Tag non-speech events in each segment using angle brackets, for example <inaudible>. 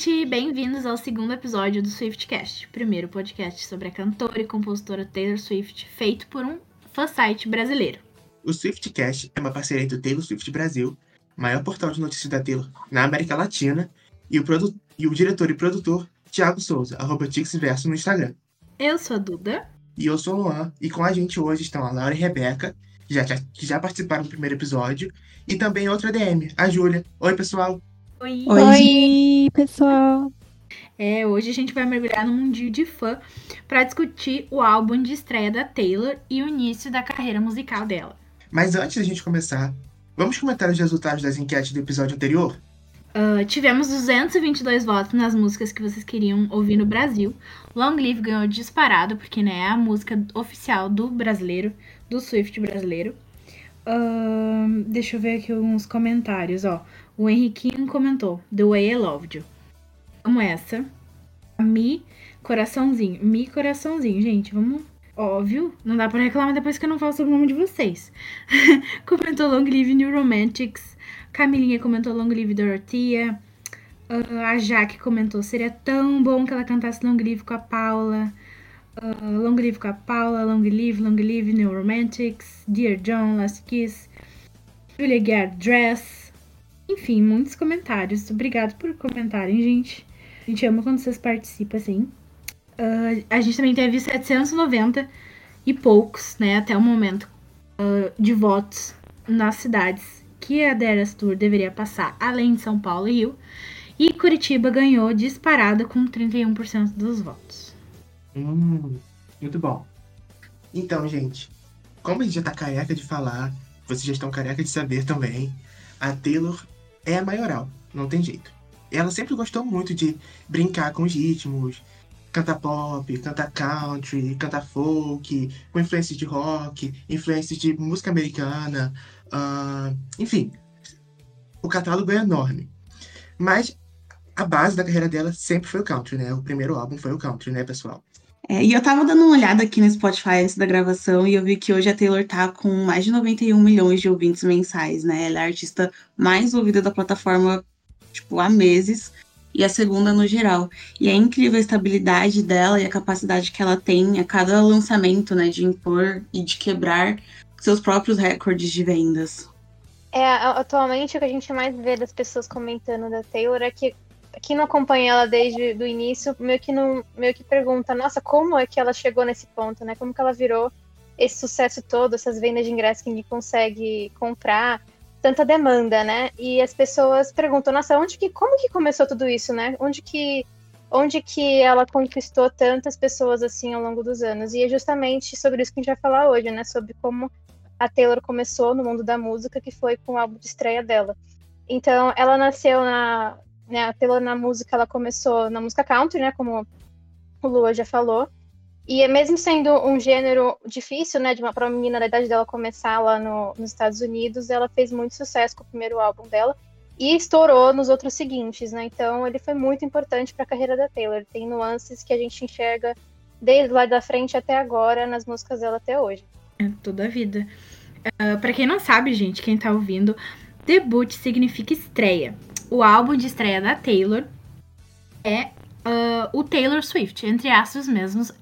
gente! Bem-vindos ao segundo episódio do Swiftcast, primeiro podcast sobre a cantora e compositora Taylor Swift, feito por um fã-site brasileiro. O Swiftcast é uma parceria entre o Taylor Swift Brasil, maior portal de notícias da Taylor na América Latina, e o, e o diretor e produtor Thiago Souza, arroba no Instagram. Eu sou a Duda. E eu sou o Luan, e com a gente hoje estão a Laura e a Rebeca, que já, que já participaram do primeiro episódio, e também outra DM, a Júlia. Oi, pessoal! Oi. Oi, pessoal. É, hoje a gente vai mergulhar no mundinho de fã para discutir o álbum de estreia da Taylor e o início da carreira musical dela. Mas antes da gente começar, vamos comentar os resultados das enquetes do episódio anterior? Uh, tivemos 222 votos nas músicas que vocês queriam ouvir no Brasil. Long Live ganhou disparado, porque né, é a música oficial do brasileiro, do Swift brasileiro. Uh, deixa eu ver aqui uns comentários, ó. O Henriquinho comentou: The Way I Loved You. Vamos essa. Mi Coraçãozinho. Mi Coraçãozinho, gente, vamos. Óbvio, não dá pra reclamar depois que eu não falo sobre o nome de vocês. <laughs> comentou Long Live New Romantics. Camilinha comentou Long Live Dorothea. Uh, a Jaque comentou: seria tão bom que ela cantasse Long Live com a Paula. Uh, long Live com a Paula, Long Live, Long Live New Romantics, Dear John, Last Kiss, Julia Gard Dress, enfim, muitos comentários. Obrigado por comentarem, gente. A gente ama quando vocês participam, assim. Uh, a gente também teve 790 e poucos, né, até o momento, uh, de votos nas cidades que a Deras Tour deveria passar, além de São Paulo e Rio. E Curitiba ganhou disparada com 31% dos votos. Hum, muito bom. Então, gente, como a gente já tá careca de falar, vocês já estão careca de saber também, a Taylor é a maioral, não tem jeito. Ela sempre gostou muito de brincar com os ritmos, cantar pop, cantar country, cantar folk, com influências de rock, influências de música americana, uh, enfim. O catálogo é enorme. Mas a base da carreira dela sempre foi o country, né? O primeiro álbum foi o country, né, pessoal? É, e eu tava dando uma olhada aqui no Spotify antes da gravação e eu vi que hoje a Taylor tá com mais de 91 milhões de ouvintes mensais, né? Ela é a artista mais ouvida da plataforma, tipo, há meses. E a segunda no geral. E é incrível a estabilidade dela e a capacidade que ela tem a cada lançamento, né? De impor e de quebrar seus próprios recordes de vendas. É, atualmente o que a gente mais vê das pessoas comentando da Taylor é que quem não acompanha ela desde o início, meio que, não, meio que pergunta, nossa, como é que ela chegou nesse ponto, né? Como que ela virou esse sucesso todo, essas vendas de ingressos que ninguém consegue comprar, tanta demanda, né? E as pessoas perguntam, nossa, onde que, como que começou tudo isso, né? Onde que, onde que ela conquistou tantas pessoas assim ao longo dos anos? E é justamente sobre isso que a gente vai falar hoje, né? Sobre como a Taylor começou no mundo da música, que foi com o álbum de estreia dela. Então, ela nasceu na, né, a Taylor na música, ela começou na música country, né, como o Lua já falou. E mesmo sendo um gênero difícil, né, de uma, para uma menina da idade dela começar lá no, nos Estados Unidos, ela fez muito sucesso com o primeiro álbum dela e estourou nos outros seguintes, né? Então ele foi muito importante para a carreira da Taylor. Tem nuances que a gente enxerga desde lá da frente até agora nas músicas dela até hoje. É toda a vida. Uh, para quem não sabe, gente, quem tá ouvindo, debut significa estreia o álbum de estreia da Taylor é uh, o Taylor Swift, entre aspas mesmos.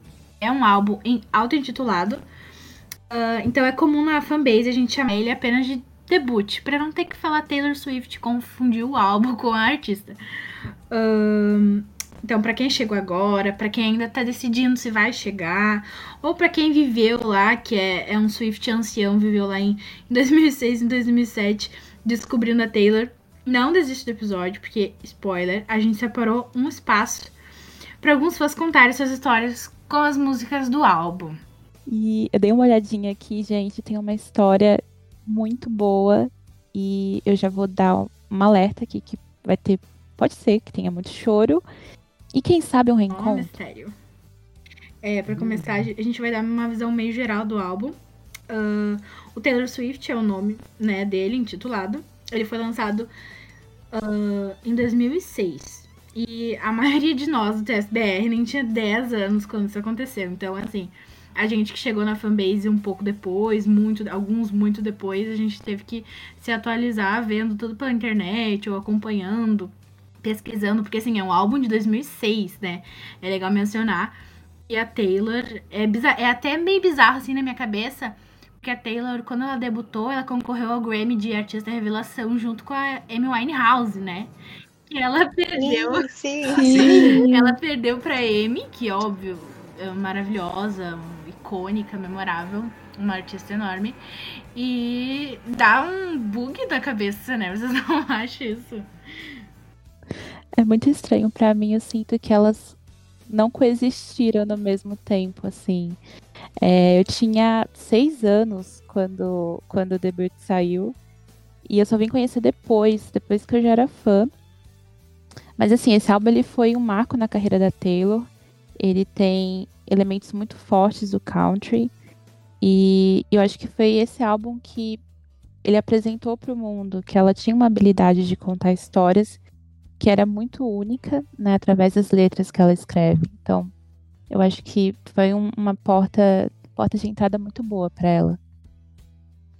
É um álbum auto-intitulado. Uh, então é comum na fanbase a gente chamar ele apenas de debut, para não ter que falar Taylor Swift, confundir o álbum <laughs> com a artista. Uh, então, para quem chegou agora, para quem ainda tá decidindo se vai chegar, ou para quem viveu lá, que é, é um Swift ancião, viveu lá em, em 2006, em 2007, descobrindo a Taylor, não desiste do episódio, porque, spoiler, a gente separou um espaço para alguns fãs contarem suas histórias com as músicas do álbum. E eu dei uma olhadinha aqui, gente, tem uma história muito boa e eu já vou dar um alerta aqui que vai ter, pode ser que tenha muito choro e quem sabe um reencontro. Oh, mistério. É, para começar, a gente vai dar uma visão meio geral do álbum. Uh, o Taylor Swift é o nome, né, dele, intitulado. Ele foi lançado uh, em 2006. E a <laughs> maioria de nós do TSBR nem tinha 10 anos quando isso aconteceu. Então, assim, a gente que chegou na fanbase um pouco depois, muito, alguns muito depois, a gente teve que se atualizar vendo tudo pela internet ou acompanhando pesquisando, porque assim, é um álbum de 2006, né? É legal mencionar. E a Taylor é, bizar... é até meio bizarro assim na minha cabeça, porque a Taylor, quando ela debutou, ela concorreu ao Grammy de Artista Revelação junto com a Amy Winehouse, né? E ela perdeu. Sim, sim. Ela perdeu pra Amy, que óbvio, é maravilhosa, icônica, memorável, uma artista enorme. E dá um bug da cabeça, né? Vocês <laughs> não acham isso? É muito estranho para mim, eu sinto que elas não coexistiram no mesmo tempo, assim. É, eu tinha seis anos quando, quando o debut saiu. E eu só vim conhecer depois, depois que eu já era fã. Mas assim, esse álbum ele foi um marco na carreira da Taylor. Ele tem elementos muito fortes do country. E eu acho que foi esse álbum que ele apresentou para o mundo que ela tinha uma habilidade de contar histórias que era muito única, né, através das letras que ela escreve. Então, eu acho que foi um, uma porta, porta de entrada muito boa para ela.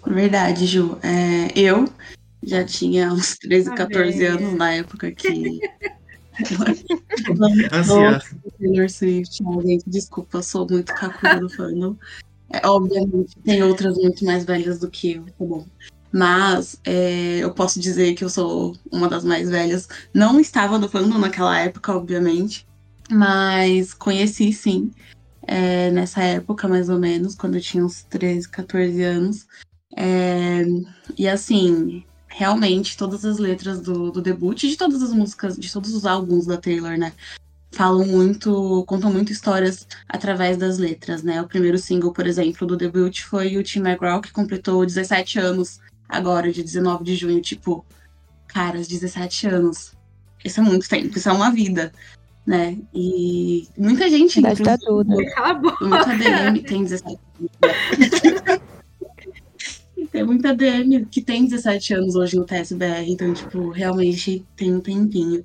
Verdade, Ju. É, eu já tinha uns 13, 14 ah, anos na época que. <laughs> Taylor Swift, gente, desculpa, sou muito kakura do fandom. É, obviamente, tem outras muito mais velhas do que eu, tá bom. Mas é, eu posso dizer que eu sou uma das mais velhas. Não estava no fandom naquela época, obviamente, mas conheci sim. É, nessa época, mais ou menos, quando eu tinha uns 13, 14 anos. É, e assim, realmente, todas as letras do, do debut, de todas as músicas, de todos os álbuns da Taylor, né? Falam muito, contam muito histórias através das letras, né? O primeiro single, por exemplo, do debut foi o Tim McGraw, que completou 17 anos agora, de 19 de junho, tipo, cara, 17 anos. Isso é muito tempo, isso é uma vida, né? E muita gente. Idade tá tudo. Cala a boca. Muita DM tem 17 anos. <laughs> tem muita DM que tem 17 anos hoje no TSBR, então, tipo, realmente tem um tempinho.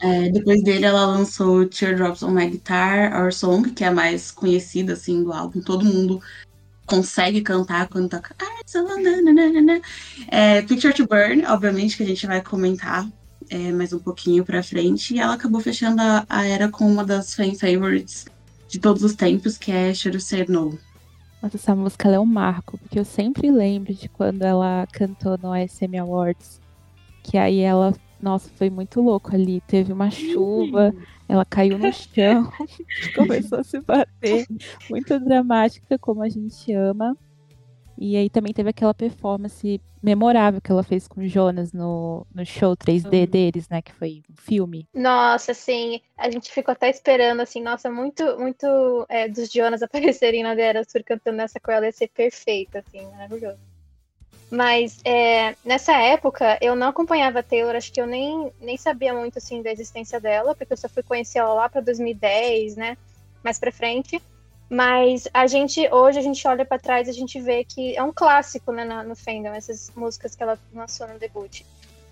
É, depois dele, ela lançou Teardrops on My Guitar, Our Song, que é a mais conhecida, assim, do álbum. Todo mundo consegue cantar quando toca. É, Picture to Burn, obviamente, que a gente vai comentar é, mais um pouquinho pra frente. E ela acabou fechando a, a era com uma das fan favorites de todos os tempos, que é Should Say No. Nossa, essa música é um marco, porque eu sempre lembro de quando ela cantou no SM Awards. Que aí ela, nossa, foi muito louco ali. Teve uma chuva. Ela caiu no chão, <laughs> começou a se bater. Muito dramática, como a gente ama. E aí também teve aquela performance memorável que ela fez com o Jonas no, no show 3D uhum. deles, né? Que foi um filme. Nossa, assim, a gente ficou até esperando, assim, nossa, muito, muito é, dos Jonas <laughs> aparecerem na Dera Sur cantando essa com ela ia ser perfeito, assim, maravilhoso. Mas é, nessa época eu não acompanhava a Taylor, acho que eu nem, nem sabia muito assim da existência dela, porque eu só fui conhecer ela lá para 2010, né? Mais para frente. Mas a gente hoje a gente olha para trás a gente vê que é um clássico, né, no, no fandom essas músicas que ela lançou no debut.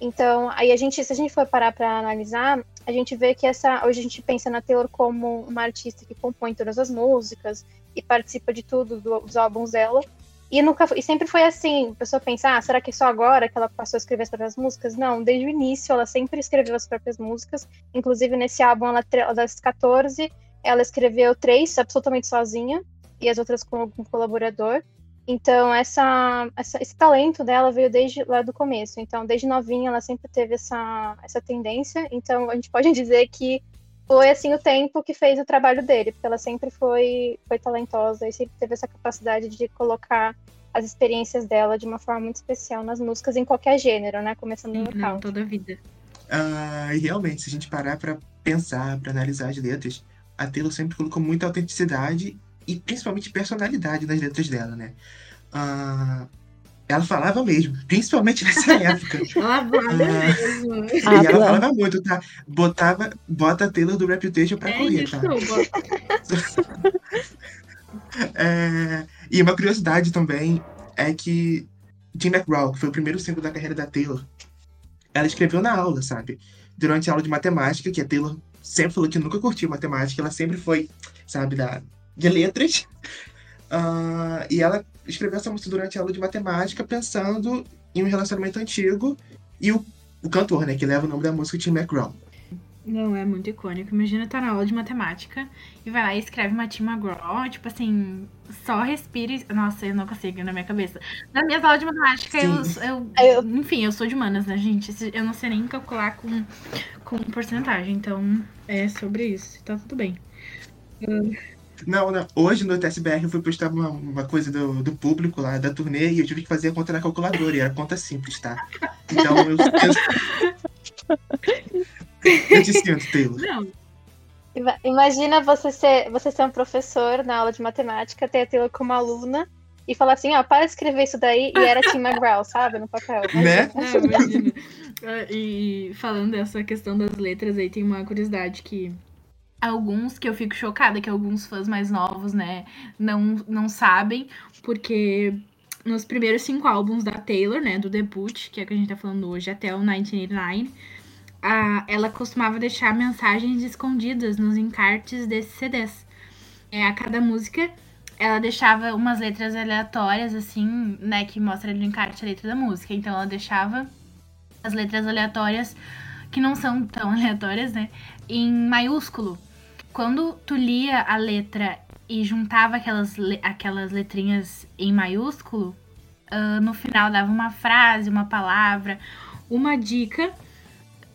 Então, aí a gente, se a gente for parar para analisar, a gente vê que essa hoje a gente pensa na Taylor como uma artista que compõe todas as músicas e participa de tudo do, dos álbuns dela. E, nunca, e sempre foi assim, a pessoa pensa, ah, será que é só agora que ela passou a escrever as próprias músicas? Não, desde o início ela sempre escreveu as próprias músicas. Inclusive nesse álbum, ela, das 14, ela escreveu três absolutamente sozinha e as outras com algum colaborador. Então, essa, essa, esse talento dela veio desde lá do começo. Então, desde novinha, ela sempre teve essa, essa tendência. Então, a gente pode <laughs> dizer que foi assim o tempo que fez o trabalho dele, porque ela sempre foi, foi talentosa e sempre teve essa capacidade de colocar as experiências dela de uma forma muito especial nas músicas em qualquer gênero, né? Começando no Não, toda a vida. Uh, e realmente, se a gente parar para pensar, para analisar as letras, a Taylor sempre colocou muita autenticidade e principalmente personalidade nas letras dela, né? Uh, ela falava mesmo, principalmente nessa <laughs> época. Falava ah, mesmo. E ela falava muito, tá? Botava, bota a Taylor do Reputation pra é, correr, tá? <laughs> é, e uma curiosidade também é que Tim McGraw, que foi o primeiro single da carreira da Taylor, ela escreveu na aula, sabe? Durante a aula de matemática, que a Taylor sempre falou que nunca curtiu matemática, ela sempre foi, sabe, da, de letras. Uh, <laughs> e ela escreveu essa música durante a aula de matemática, pensando em um relacionamento antigo e o, o cantor, né, que leva o nome da música, Tim McGraw. Não, é muito icônico. Imagina tá na aula de matemática e vai lá e escreve uma Tim McGraw, tipo assim, só respira e... Nossa, eu não consigo na minha cabeça. Na minha aula de matemática, eu, eu, Eu- Enfim, eu sou de humanas, né, gente? Eu não sei nem calcular com, com porcentagem, então é sobre isso. Tá tudo bem. Não, não. Hoje no TSBR eu fui postar uma, uma coisa do, do público lá, da turnê, e eu tive que fazer a conta na calculadora, e era conta simples, tá? Então eu. <laughs> Eu, te sinto, Taylor. Não, Ima- Imagina você ser, você ser um professor na aula de matemática, ter a Taylor como aluna e falar assim, ó, para de escrever isso daí e era Tim McGraw, sabe? No papel. <laughs> Né? É, imagina. E falando dessa questão das letras aí, tem uma curiosidade que alguns que eu fico chocada que alguns fãs mais novos, né, não, não sabem, porque nos primeiros cinco álbuns da Taylor, né, do debut, que é o que a gente tá falando hoje, até o 1989, a, ela costumava deixar mensagens escondidas nos encartes desses CDs. É, a cada música, ela deixava umas letras aleatórias, assim, né, que mostra no encarte a letra da música. Então ela deixava as letras aleatórias, que não são tão <laughs> aleatórias, né, em maiúsculo. Quando tu lia a letra e juntava aquelas, aquelas letrinhas em maiúsculo, ah, no final dava uma frase, uma palavra, uma dica,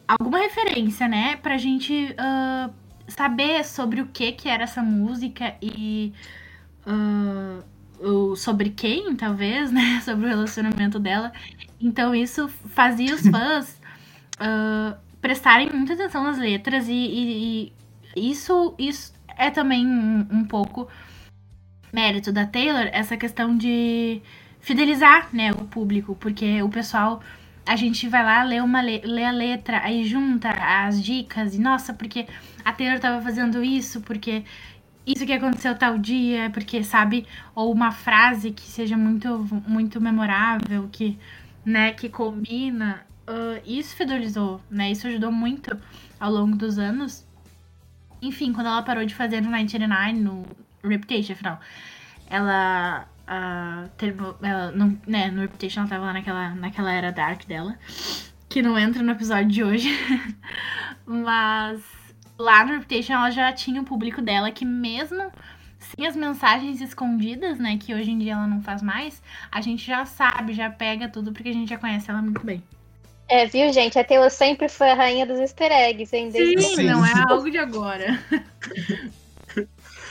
alguma referência, né, pra gente ah, saber sobre o que que era essa música e o- sobre quem, talvez, <laughs> né, sobre o relacionamento dela. Então isso fazia os <laughs> fãs ah, prestarem muita atenção nas letras e, e- e isso, isso é também um, um pouco mérito da Taylor, essa questão de fidelizar, né, o público, porque o pessoal a gente vai lá, lê, uma le- lê a letra, aí junta as dicas, e nossa, porque a Taylor tava fazendo isso, porque isso que aconteceu tal dia, porque, sabe, ou uma frase que seja muito, muito memorável, que, né, que combina, ah, isso fidelizou, né, isso ajudou muito ao longo dos anos. Enfim, quando ela parou de fazer no 99, no Reputation, afinal, ela ah, terminou, ela não, né, no Reputation ela tava lá naquela, naquela era dark dela, que não entra no episódio de hoje, <laughs> mas lá no Reputation ela já tinha o público dela que mesmo sem as mensagens escondidas, né, que hoje em dia ela não faz mais, a gente já sabe, já pega tudo porque a gente já conhece ela muito bem. É, viu, gente? A Taylor sempre foi a rainha dos easter eggs, hein? Desde Sim. não é algo de agora. <laughs>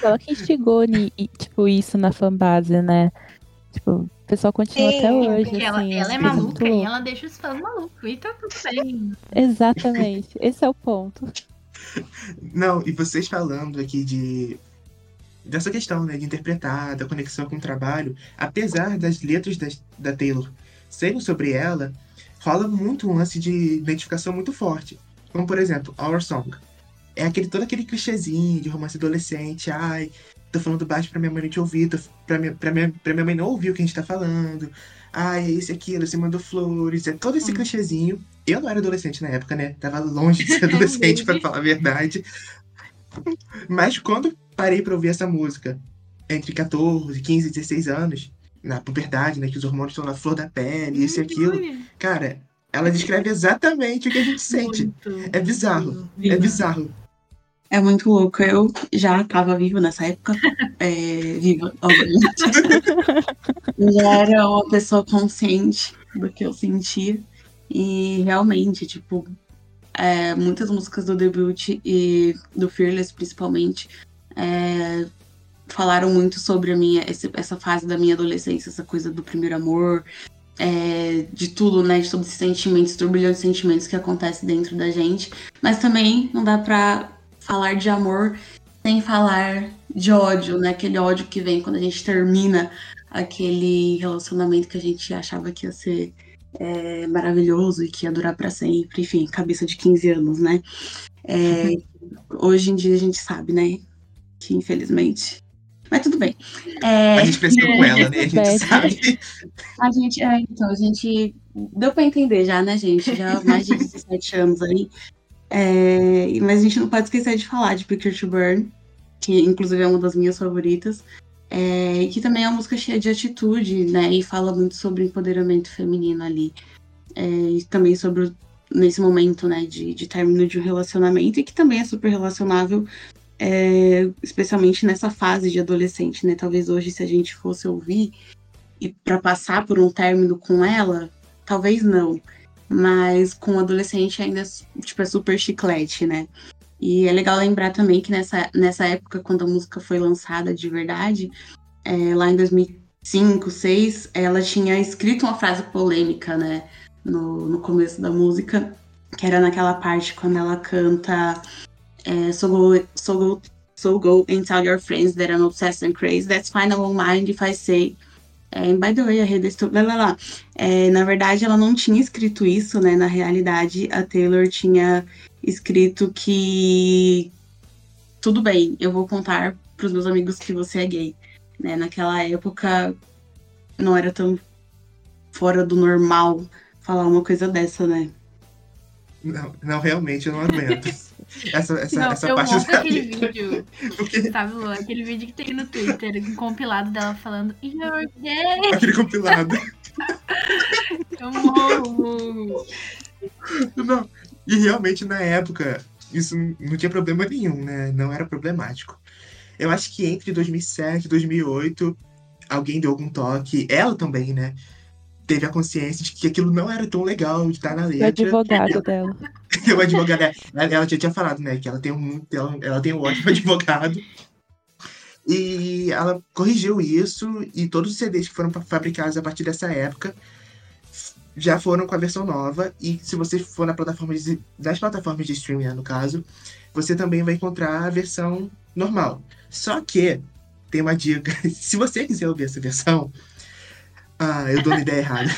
Ela que instigou e, tipo, isso na fanbase, né? Tipo, o pessoal continua Sim, até hoje, Porque ela, assim. ela é muito maluca e ela deixa os fãs malucos. E tá tudo bem. Exatamente. Esse é o ponto. Não, e vocês falando aqui de dessa questão, né, de interpretar, da conexão com o trabalho, apesar das letras das- da Taylor serem sobre ela, rola muito um lance de identificação muito forte. Como, por exemplo, Our Song. É aquele, todo aquele clichêzinho de romance adolescente. Ai, tô falando baixo pra minha mãe não te ouvir, tô, pra, minha, pra, minha, pra minha mãe não ouvir o que a gente tá falando. Ai, é isso e aquilo, você mandou flores. É todo esse Hum. clichêzinho. Eu não era adolescente na época, né? Tava longe de ser <laughs> adolescente, pra baby. falar a verdade. Mas quando parei pra ouvir essa música, entre 14, 15 e 16 anos, na puberdade, né? Que os hormônios estão na flor da pele, isso e aquilo. Cara, ela descreve exatamente o que a gente sente. Muito. É bizarro. É bizarro. É muito louco. Eu já tava viva nessa época. <laughs> É, viva, obviamente. <laughs> Eu já era uma pessoa consciente do que eu sentia. E realmente, tipo, é, muitas músicas do debut e do Fearless, principalmente, é, falaram muito sobre a minha, esse- essa fase da minha adolescência, essa coisa do primeiro amor, é, de tudo, né? De todos esses sentimentos, turbilhão de sentimentos que acontece dentro da gente. Mas também não dá pra falar de amor sem falar de ódio, né? Aquele ódio que vem quando a gente termina aquele relacionamento que a gente achava que ia ser é, maravilhoso e que ia durar pra sempre. Enfim, cabeça de 15 anos, né? É, hoje em dia a gente sabe, né? Que infelizmente. Mas tudo bem. É, A gente cresceu com ela, né? A gente sabe. a gente, é, então, a gente deu pra entender já, né, gente? Já há mais de 17 anos aí. É, mas a gente não pode esquecer de falar de Picture to Burn, que inclusive é uma das minhas favoritas. É, que também é uma música cheia de atitude, né? E fala muito sobre empoderamento feminino ali. É, e também sobre nesse momento, né, de, de término de um relacionamento e que também é super relacionável, é, especialmente nessa fase de adolescente, né? Talvez hoje, se a gente fosse ouvir e para passar por um término com ela, talvez não, mas com adolescente ainda tipo, é super chiclete, né? E é legal lembrar também que nessa, nessa época, quando a música foi lançada de verdade, é, lá em 2005, 2006, ela tinha escrito uma frase polêmica, né? No, no começo da música, que era naquela parte quando ela canta é, So go, so go, so go and tell your friends that I'm obsessed and crazy. That's fine, I won't mind if I say é, by the way, a rede lá, lá, lá. É, na verdade, ela não tinha escrito isso, né? Na realidade, a Taylor tinha escrito que tudo bem, eu vou contar para os meus amigos que você é gay. Né? Naquela época, não era tão fora do normal falar uma coisa dessa, né? Não, não realmente eu não aguento. <laughs> Essa, essa, Não, essa eu parte da- aquele vídeo, <laughs> Porque sabe, Lu? Aquele vídeo que tem no Twitter, um compilado dela falando You're gay! aquele compilado. <laughs> Eu morro! Não. E realmente na época isso não tinha problema nenhum, né? Não era problemático. Eu acho que entre 2007 e 2008 alguém deu algum toque, ela também, né? Teve a consciência de que aquilo não era tão legal de estar na O letra. advogado dela. <laughs> o advogado, ela, ela já tinha falado, né, que ela tem um, ela, ela tem um ótimo <laughs> advogado. E ela corrigiu isso e todos os CDs que foram fa- fabricados a partir dessa época já foram com a versão nova. E se você for na plataforma de, das plataformas de streaming, né, no caso, você também vai encontrar a versão normal. Só que tem uma dica: <laughs> se você quiser ouvir essa versão, ah, eu dou uma ideia errada.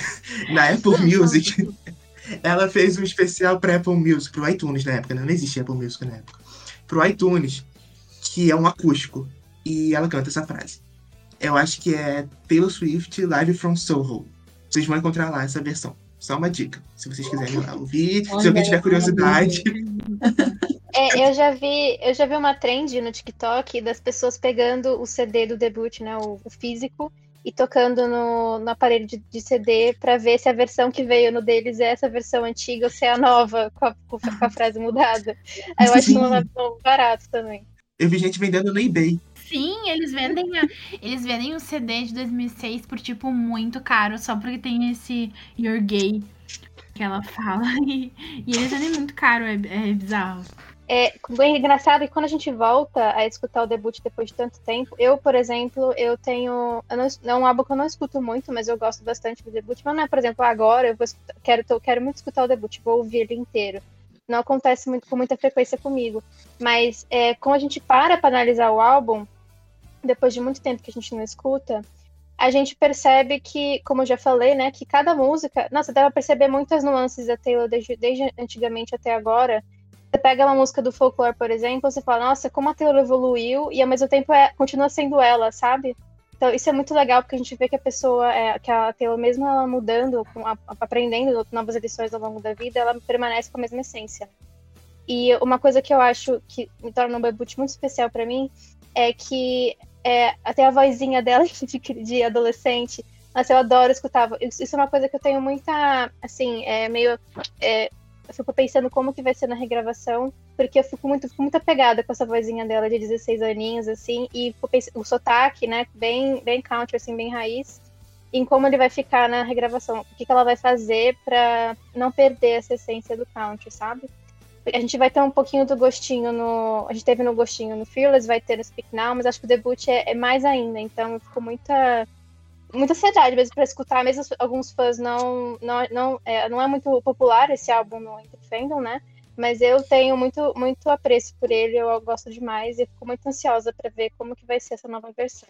Na Apple Music, ela fez um especial para Apple Music, pro iTunes na época, né? não existia Apple Music na época. Pro iTunes, que é um acústico. E ela canta essa frase. Eu acho que é Taylor Swift Live from Soho. Vocês vão encontrar lá essa versão. Só uma dica, se vocês quiserem lá ouvir. se alguém tiver curiosidade. <laughs> É, eu já vi, eu já vi uma trend no TikTok das pessoas pegando o CD do debut, né, o, o físico, e tocando no, no aparelho de, de CD pra ver se a versão que veio no deles é essa versão antiga ou se é a nova, com a, com a frase mudada. Aí eu acho um <laughs> barato também. Eu vi gente vendendo no eBay. Sim, eles vendem, a- eles vendem o CD de 2006 por, tipo, muito caro, só porque tem esse You're Gay que ela fala. <laughs> E, e eles vendem muito caro, é, é bizarro. É bem engraçado que quando a gente volta a escutar o debut depois de tanto tempo, eu, por exemplo, eu tenho. Eu não, é um álbum que eu não escuto muito, mas eu gosto bastante do debut. Mas não é, por exemplo, agora eu escutar- quero, tô- quero muito escutar o debut, vou ouvir ele inteiro. Não acontece muito, com muita frequência comigo. Mas é, quando a gente para para analisar o álbum, depois de muito tempo que a gente não escuta, a gente percebe que, como eu já falei, né, que cada música. Nossa, dá pra perceber muitas nuances da Taylor desde, desde antigamente até agora. Você pega uma música do folclore, por exemplo, você fala, nossa, como a Taylor evoluiu, e ao mesmo tempo é, continua sendo ela, sabe? Então isso é muito legal, porque a gente vê que a pessoa, é, que a Taylor, mesmo ela mudando, aprendendo novas edições ao longo da vida, ela permanece com a mesma essência. E uma coisa que eu acho que me torna um debut muito especial pra mim é que é, até a vozinha dela <laughs> de, de adolescente, nossa, eu adoro escutar. Isso é uma coisa que eu tenho muita, assim, é meio. é, eu fico pensando como que vai ser na regravação, porque eu fico muito, fico muito apegada com essa vozinha dela de 16 aninhos, assim, e o sotaque, né, bem, bem country, assim, bem raiz, em como ele vai ficar na regravação, o que, que ela vai fazer pra não perder essa essência do country, sabe? A gente vai ter um pouquinho do gostinho no. A gente teve no gostinho no Fearless, vai ter no Speak Now, mas acho que o debut é, é mais ainda, então eu fico muita. Muita ansiedade mesmo pra escutar, mesmo alguns fãs não. Não, não, é, não é muito popular esse álbum no Entre Fandom, né? Mas eu tenho muito, muito apreço por ele, eu gosto demais e fico muito ansiosa pra ver como que vai ser essa nova versão.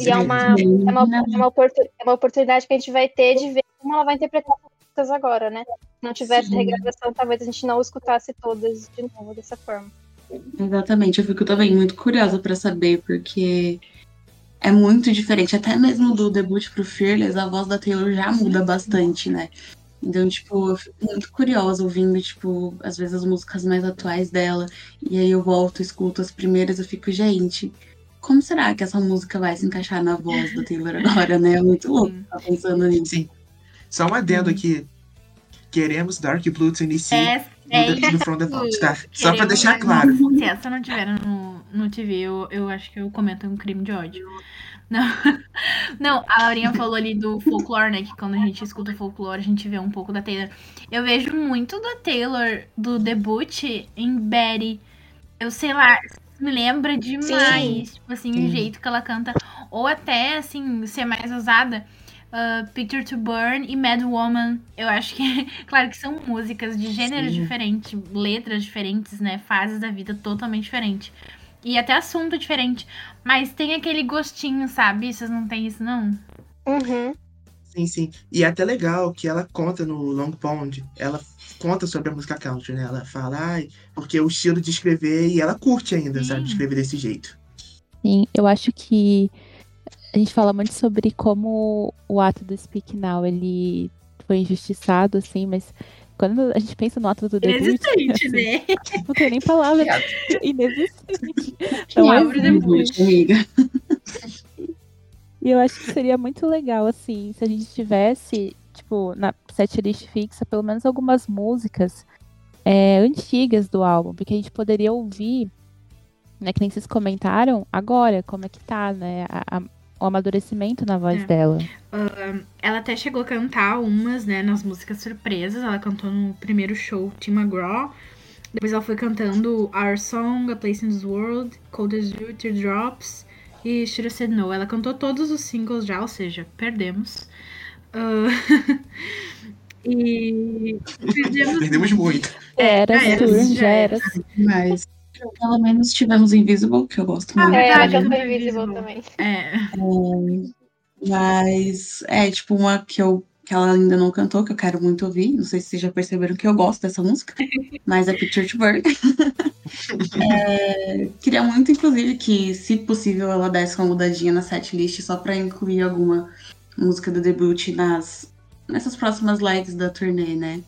E é uma, é, uma, é, uma é uma oportunidade que a gente vai ter de ver como ela vai interpretar as músicas agora, né? Se não tivesse Sim. regravação, talvez a gente não escutasse todas de novo dessa forma. Exatamente, eu fico também muito curiosa pra saber, porque é muito diferente. Até mesmo do debut pro Fearless, a voz da Taylor já muda bastante, né? Então, tipo, eu fico muito curiosa ouvindo, tipo, às vezes as músicas mais atuais dela. E aí eu volto, escuto as primeiras, eu fico, gente, como será que essa música vai se encaixar na voz da Taylor agora, né? É muito louco ficar pensando nisso. Sim. Só um adendo aqui. queremos Dark Blue Tennessee É, é no, no From the isso. Vault, tá? Só pra deixar claro. Se essa não tiver no, no TV, eu, eu acho que eu comento um crime de ódio. Não, <laughs> não, a Laurinha falou ali do folclore, né? Que quando a gente escuta folclore, a gente vê um pouco da Taylor. Eu vejo muito da Taylor, do debut, em Betty. Eu sei lá, me lembra demais. Tipo assim, Sim. o jeito que ela canta. Ou até, assim, ser mais ousada. uh, Picture to Burn e Mad Woman. Eu acho que, <laughs> claro que são músicas de gêneros Sim. diferentes, letras diferentes, né? Fases da vida totalmente diferentes. E até assunto diferente. Mas tem aquele gostinho, sabe? Vocês não têm isso, não? Uhum. Sim, sim. E é até legal que ela conta no Long Pond, ela conta sobre a música country, né? Ela fala, ai, porque o estilo de escrever, e ela curte ainda, Sim. sabe? De escrever desse jeito. Sim, eu acho que a gente fala muito sobre como o ato do Speak Now ele foi injustiçado, assim, mas quando a gente pensa no ato do debut, Inexistente, assim, né? não tem nem palavra, <laughs> inexistente. Não abre existe. debut. amiga. E eu acho que seria muito legal, assim, se a gente tivesse, tipo, na setlist fixa, pelo menos algumas músicas é, antigas do álbum, porque a gente poderia ouvir, né, que nem vocês comentaram, agora, como é que tá, né, a- a- o amadurecimento na voz É. dela. Ela até chegou a cantar umas, né, nas músicas surpresas. Ela cantou no primeiro show Tim McGraw. Depois ela foi cantando Our Song, A Place in This World, Cold as You, Teardrops e Should Have Said No. Ela cantou todos os singles já, ou seja, perdemos. Ah, <laughs> e perdemos Perdemos muito. Era já era, já era. Mas pelo menos tivemos Invisible, que eu gosto Ah, muito. É, eu Invisible também. É, Mas é tipo uma que eu que ela ainda não cantou, que eu quero muito ouvir. Não sei se vocês já perceberam que eu gosto dessa música, <laughs> mas é Picture to Burn. <laughs> É, queria muito, inclusive, que, se possível, ela desse uma mudadinha na setlist só pra incluir alguma música do debut nas, nessas próximas legs da turnê, né?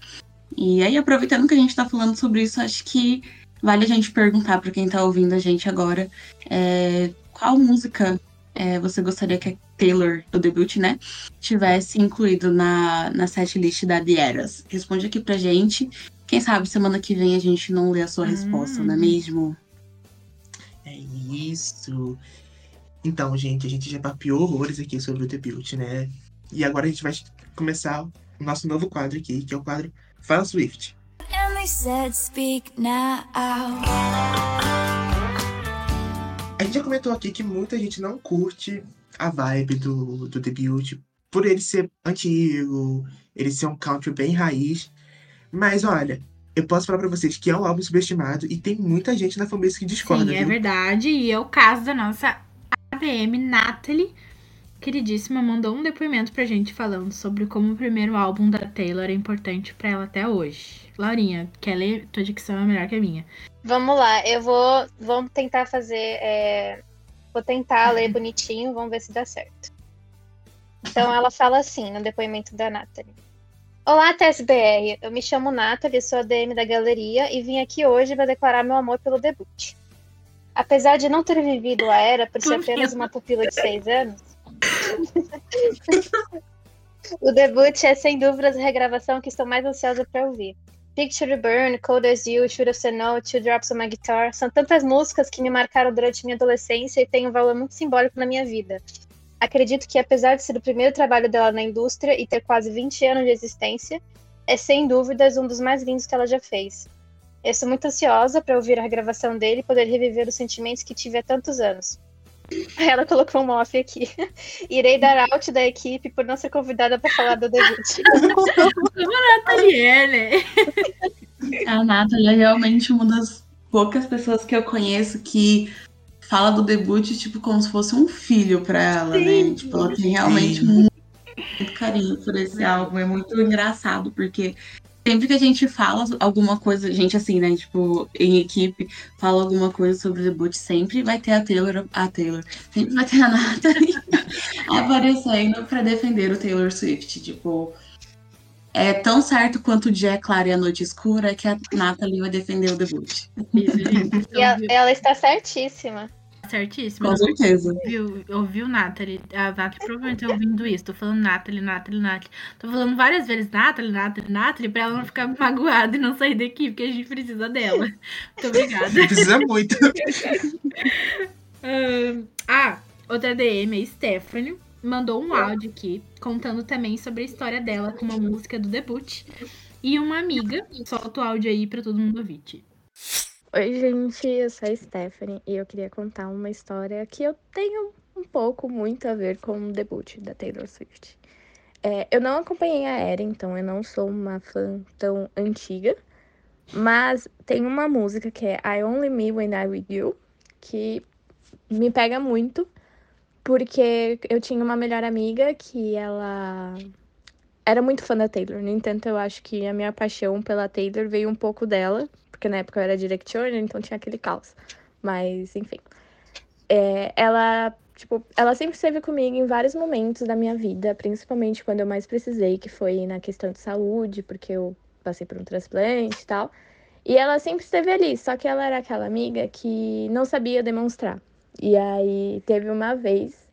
E aí, aproveitando que a gente tá falando sobre isso, acho que vale a gente perguntar pra quem tá ouvindo a gente agora é, qual música é, você gostaria que a Taylor, do debut, né, tivesse incluído na, na setlist da The Eras? Responde aqui pra gente. Quem sabe semana que vem a gente não lê a sua resposta, não é mesmo? É isso. Então, gente, a gente já papiou horrores aqui sobre o debut, né? E agora a gente vai começar o nosso novo quadro aqui, que é o quadro Fala Swift. And they said, Speak now. A gente já comentou aqui que muita gente não curte a vibe do, do debut, por ele ser antigo, ele ser um country bem raiz. Mas olha, eu posso falar pra vocês que é um álbum subestimado e tem muita gente na fanbase que discorda, sim, é viu? verdade. E é o caso da nossa ADM Natalie, queridíssima, mandou um depoimento pra gente falando sobre como o primeiro álbum da Taylor é importante pra ela até hoje. Laurinha, quer ler? Tua dicção é melhor que a minha. Vamos lá, eu vou. Vamos tentar fazer. é, Vou tentar ler bonitinho, vamos ver se dá certo. Então ela fala assim no depoimento da Nathalie. Olá, TSBR. Eu me chamo Nathalie, sou a DM da galeria e vim aqui hoje para declarar meu amor pelo debut. Apesar de não ter vivido a era por ser apenas uma pupila de seis anos, o debut é sem dúvidas a regravação que estou mais ansiosa para ouvir. Picture to Burn, Cold as You, Should Have Said No, Two Drops on My Guitar são tantas músicas que me marcaram durante minha adolescência e têm um valor muito simbólico na minha vida. Acredito que, apesar de ser o primeiro trabalho dela na indústria e ter quase 20 anos de existência, é sem dúvidas um dos mais lindos que ela já fez. Eu estou muito ansiosa para ouvir a regravação dele e poder reviver os sentimentos que tive há tantos anos. Ela colocou um off aqui. <laughs> Irei dar out da equipe por não ser convidada para falar do debut. Nathalie, né? A Nathalie é realmente uma das poucas pessoas que eu conheço que fala do debut, tipo, como se fosse um filho pra ela, né? Tipo, ela tem realmente Sim. muito, muito carinho por esse álbum. É muito engraçado, porque sempre que a gente fala alguma coisa, gente assim, né? Tipo, em equipe, fala alguma coisa sobre o debut, sempre vai ter a Taylor, a Taylor, sempre vai ter a Nathalie <laughs> aparecendo pra defender o Taylor Swift. Tipo, é tão certo quanto o dia é claro e a noite escura que a Nathalie vai defender o debut. E ela, ela está certíssima. Certíssimo. Com certeza. Ouviu, ouviu Nathalie? A Nathalie provavelmente tá ouvindo isso. Tô falando Nathalie, Nathalie, Nathalie. Tô falando várias vezes Nathalie, Nathalie, Nathalie, pra ela não ficar magoada e não sair daqui, porque a gente precisa dela. Muito obrigada. <laughs> Precisa muito. Ah, outra DM, a Stephanie, mandou um áudio aqui, contando também sobre a história dela com uma música do debut. E uma amiga, solta o áudio aí pra todo mundo ouvir. Oi, gente, eu sou a Stephanie e eu queria contar uma história que eu tenho um pouco muito a ver com o debut da Taylor Swift. É, eu não acompanhei a era, então eu não sou uma fã tão antiga, mas tem uma música que é I Only Me When I With You, que me pega muito, porque eu tinha uma melhor amiga que ela era muito fã da Taylor. No entanto, eu acho que a minha paixão pela Taylor veio um pouco dela, porque na época eu era directioner, então tinha aquele caos. Mas, enfim. É, ela, tipo, ela sempre esteve comigo em vários momentos da minha vida, principalmente quando eu mais precisei, que foi na questão de saúde, porque eu passei por um transplante e tal. E ela sempre esteve ali, só que ela era aquela amiga que não sabia demonstrar. E aí teve uma vez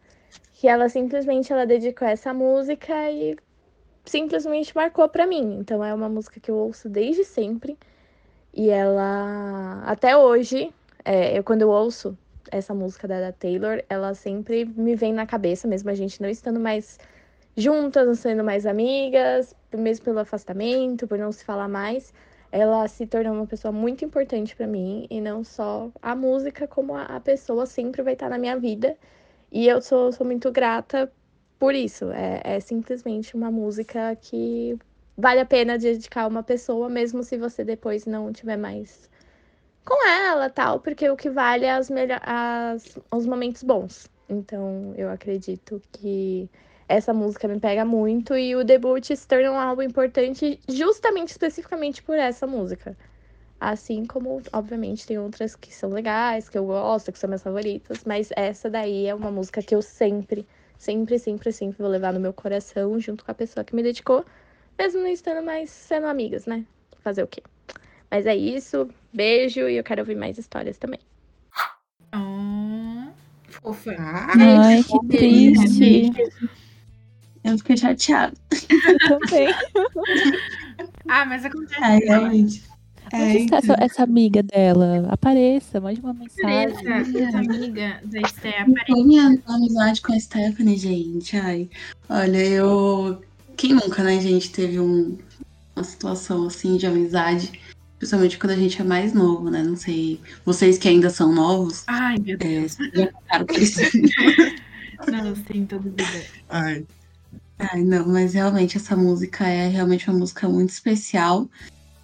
que ela simplesmente ela dedicou essa música e simplesmente marcou pra mim. Então é uma música que eu ouço desde sempre. E ela até hoje, é, eu quando eu ouço essa música da, da Taylor, ela sempre me vem na cabeça, mesmo a gente não estando mais juntas, não sendo mais amigas, mesmo pelo afastamento, por não se falar mais, ela se tornou uma pessoa muito importante pra mim e não só a música, como a, a pessoa sempre vai estar na minha vida. E eu sou, sou muito grata por isso. É, é simplesmente uma música que vale a pena dedicar uma pessoa, mesmo se você depois não tiver mais com ela tal, porque o que vale é as as, os momentos bons. Então eu acredito que essa música me pega muito e o debut se torna um álbum importante justamente especificamente por essa música. Assim como, obviamente, tem outras que são legais, que eu gosto, que são minhas favoritas, mas essa daí é uma música que eu sempre, sempre, sempre, sempre vou levar no meu coração, junto com a pessoa que me dedicou, mesmo não estando mais sendo amigas, né? Fazer o quê? Mas é isso, beijo e eu quero ouvir mais histórias também. Oh, fofa. Ai, que triste. Eu fiquei chateada. Eu também. <laughs> Ah, mas acontece. Realmente. É, Onde está essa, essa amiga dela? Apareça, mande uma mensagem. Essa, essa amiga da Esté. Foi minha amizade com a Stephanie, gente. Ai, olha, eu. Quem nunca, né, gente, teve um- uma situação assim de amizade, principalmente quando a gente é mais novo, né? Não sei. Vocês que ainda são novos, Ai, meu Deus. é, já passaram por isso. <laughs> Não, tem toda vida. Ai, Ai, não, mas realmente essa música é realmente uma música muito especial.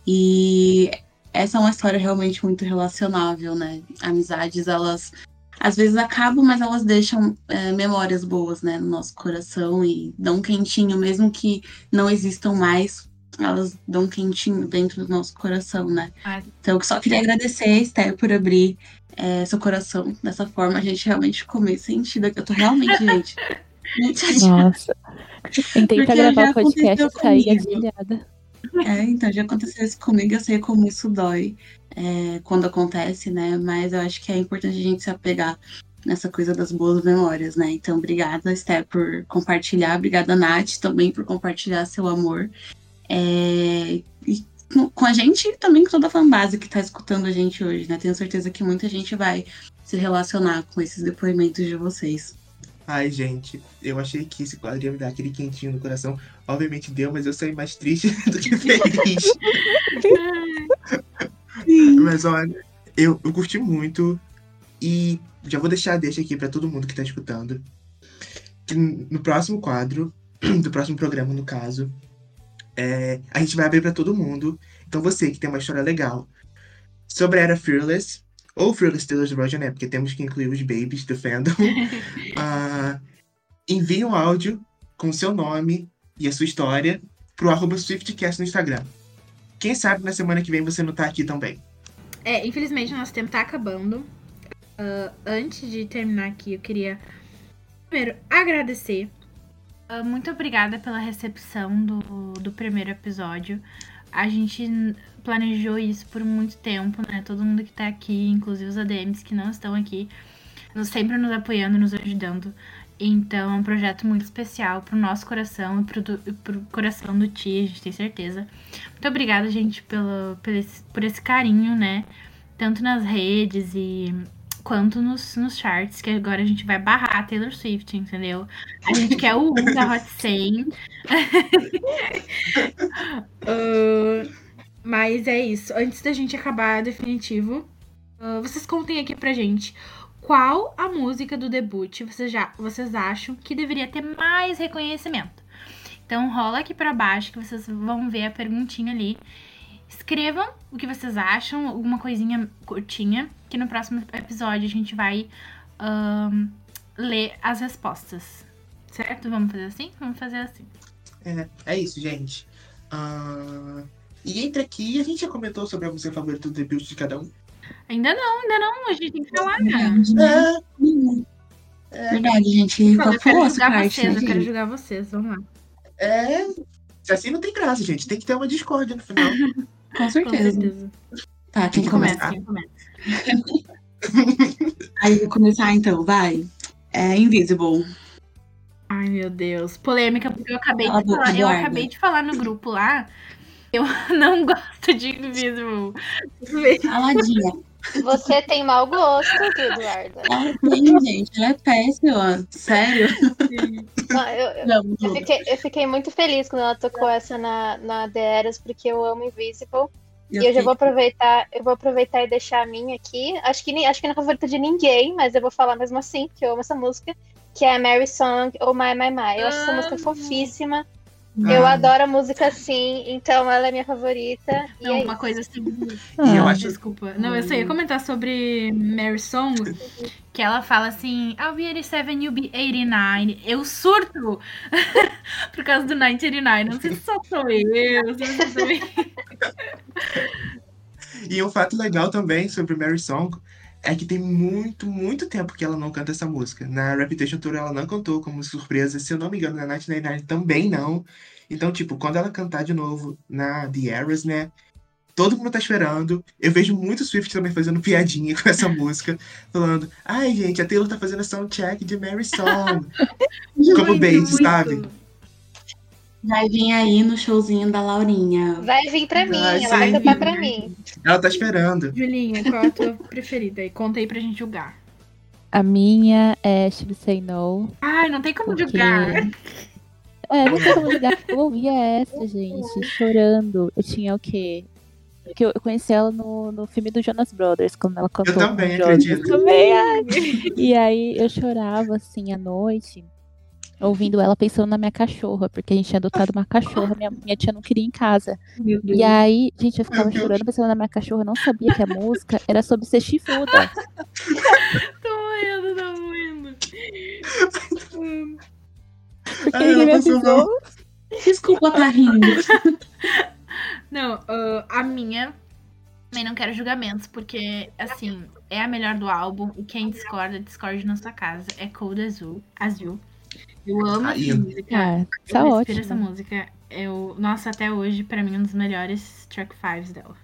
E essa é uma história realmente muito relacionável, né? Amizades, elas às vezes acabam, mas elas deixam é, memórias boas, né, no nosso coração e dão um quentinho, mesmo que não existam mais, elas dão um quentinho dentro do nosso coração, né? Ai. Então eu só queria agradecer a Esther por abrir é, seu coração dessa forma. A gente realmente ficou meio sentida, que eu tô realmente, <laughs> gente, muito. Nossa. Tentei gravar o podcast e saí agilhada. É, então já aconteceu isso comigo, eu sei como isso dói é, quando acontece, né? Mas eu acho que é importante a gente se apegar nessa coisa das boas memórias, né? Então, obrigada, Esther, por compartilhar. Obrigada, Nath, também por compartilhar seu amor. É, e com- com a gente e também com toda a fanbase que tá escutando a gente hoje, né? Tenho certeza que muita gente vai se relacionar com esses depoimentos de vocês. ai, gente, eu achei que esse quadro ia me dar aquele quentinho no coração. Obviamente deu, mas eu saí mais triste <laughs> do que feliz. <laughs> Mas olha, eu, eu curti muito e já vou deixar a deixa aqui pra todo mundo que tá escutando. Que no próximo quadro, <clears throat> do próximo programa, no caso, é, a gente vai abrir pra todo mundo. Então você que tem uma história legal sobre a era Fearless, ou Fearless Taylor's Version, né? Porque temos que incluir os babies do fandom. <laughs> Ah, envie um áudio com o seu nome e a sua história pro arroba SwiftCast no Instagram. Quem sabe na semana que vem você não tá aqui também. É, infelizmente nosso tempo tá acabando. Ah, antes de terminar aqui, eu queria primeiro agradecer. Ah, muito obrigada pela recepção do, do primeiro episódio. A gente planejou isso por muito tempo, né? Todo mundo que tá aqui, inclusive os ADMs que não estão aqui. sempre nos apoiando, nos ajudando. Então é um projeto muito especial pro nosso coração e pro, do- pro coração do Ti, a gente tem certeza. Muito obrigada, gente, pelo, pelo esse- por esse carinho, né? Tanto nas redes e quanto nos, nos charts, que agora a gente vai barrar a Taylor Swift, entendeu? A gente quer o 1 da Hot <laughs> 100. Ah, <laughs> mas é isso. Antes da gente acabar definitivo, ah, vocês contem aqui pra gente qual a música do debut vocês, já, vocês acham que deveria ter mais reconhecimento. Então rola aqui pra baixo que vocês vão ver a perguntinha ali. Escrevam o que vocês acham, alguma coisinha curtinha, que no próximo episódio a gente vai ahn, ler as respostas. Certo? Vamos fazer assim? Vamos fazer assim. É, é isso, gente. Ah, e entre aqui, a gente já comentou sobre a música favorita do debut de cada um. Ainda não, ainda não. A gente tem que falar, né? É, Verdade, gente. Fala, eu quero julgar parte, vocês, né, eu quero julgar vocês. Vamos lá. é. Se assim não tem graça, gente. Tem que ter uma discórdia no final. <laughs> Com Com certeza. certeza. Tá, quem Quem começa? começa? Quem começa? Aí eu vou começar então, vai. É Invisible. Ai, meu Deus. Polêmica, porque eu acabei de falar. Eu acabei de falar no grupo lá. Eu <laughs> não gosto de Invisible. Aladinha. Você tem mau gosto, Eduarda. Ela tem, gente. Ela é péssima. Sério. Não, eu, eu- Não, eu não. fiquei, eu fiquei muito feliz quando ela tocou essa na, na The Eras, porque eu amo Invisible. E eu já vou aproveitar, eu vou aproveitar e deixar a minha aqui. Acho que, acho que não é favorita de ninguém, mas eu vou falar mesmo assim, que eu amo essa música, que é Mary Song ou My My My. Eu acho essa música fofíssima. Eu Ah. adoro a música assim, então ela é minha favorita. E Não, é uma isso. coisa assim. E eu Ah, acho. Desculpa. Não, eu só ia comentar sobre Mary Song, que ela fala assim, I'll be 87, you'll be 89. Eu surto <laughs> por causa do 1989. Não sei se só sou eu, não sei se sou eu. E um fato legal também sobre Mary Song é que tem muito, muito tempo que ela não canta essa música. Na Reputation Tour ela não cantou como surpresa, se eu não me engano, na 1999 também não. Então, tipo, quando ela cantar de novo na The Eras, né? Todo mundo tá esperando. Eu vejo muito Swift também fazendo piadinha com essa música, falando: Ai, gente, a Taylor tá fazendo soundcheck de Mary Song. <laughs> Como muito. sabe? Vai vir aí no showzinho da Laurinha. Vai vir pra mim, Vai ela vai cantar pra mim. Ela tá esperando. Julinha, qual é a tua <laughs> preferida? E conta aí pra gente julgar. A minha é Should Say No. Ai, não tem como Porque... julgar. É, não sei como julgar. Eu ouvia essa, gente, chorando. Eu tinha o quê? Porque eu eu conheci ela no, no filme do Jonas Brothers, quando ela cantou. Eu também, acredito. Também, <laughs> ai. E aí eu chorava, assim, à noite, ouvindo ela pensando na minha cachorra, porque a gente tinha adotado uma cachorra, minha, minha tia não queria em casa. E aí, gente, eu ficava chorando pensando na minha cachorra, não sabia que a música era sobre ser chifruda. <laughs> Tô morrendo, tô morrendo. Porque Ai, ninguém me avisou. Desculpa tá rindo. <laughs> Não, ah, a minha. Também não quero julgamentos, porque, assim, é a melhor do álbum. E quem discorda, discorde na sua casa. É Cold Azul. Azul. Eu amo essa Aí. música. Ah, Eu tá essa ótimo. música. Eu, nossa, até hoje, pra mim, um dos melhores track fives dela.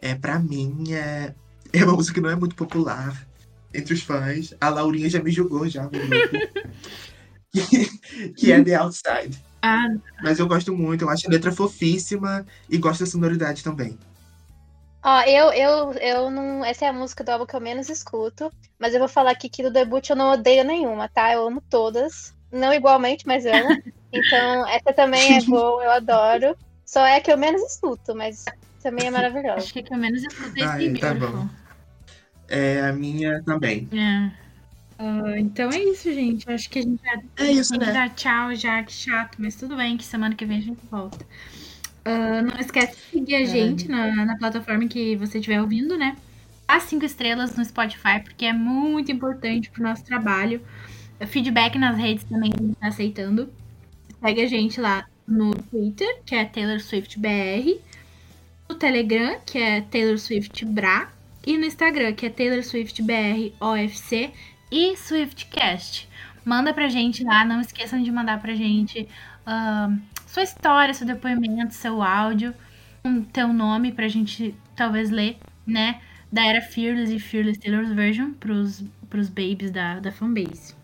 É, pra mim, é, é uma música que não é muito popular entre os fãs. A Laurinha já me julgou já <laughs> que é The Outside. Ah, Mas eu gosto muito, eu acho a letra fofíssima e gosto da sonoridade também. Ó, eu, eu, eu não. Essa é a música do álbum que eu menos escuto. Mas eu vou falar aqui que do debut eu não odeio nenhuma, tá? Eu amo todas. Não igualmente, mas amo. Então, essa também é boa, eu adoro. Só é a que eu menos escuto, mas também é maravilhosa. acho que a que eu menos escutei Ai, esse tá Beautiful. bom. É a minha também. É. Ah, então é isso, gente. Acho que a gente vai É isso, tem que né? dar tchau já, que chato, mas tudo bem, que semana que vem a gente volta. Ah, não esquece de seguir a gente na, na plataforma que você estiver ouvindo, né? Dá cinco estrelas no Spotify, porque é muito importante pro nosso trabalho. Feedback nas redes também a gente tá aceitando. Segue a gente lá no Twitter, que é Taylor Swift BR. No Telegram, que é Taylor Swift Bra. E no Instagram, que é Taylor Swift BR OFC e SwiftCast. Manda pra gente lá, não esqueçam de mandar pra gente ahn, sua história, seu depoimento, seu áudio, um teu nome pra gente talvez ler, né? da era Fearless e Fearless Taylor's Version pros, pros babies da, da fanbase.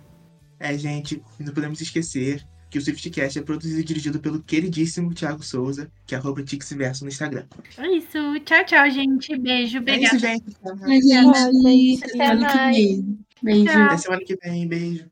É, gente, não podemos esquecer que o Swiftcast é produzido e dirigido pelo queridíssimo Thiago Souza, que é arroba Tixiverso no Instagram. É isso. Tchau, tchau, gente. Beijo. É Obrigada. isso, gente. Gente, Até semana que mais. vem. Beijo. Até semana que vem. Beijo.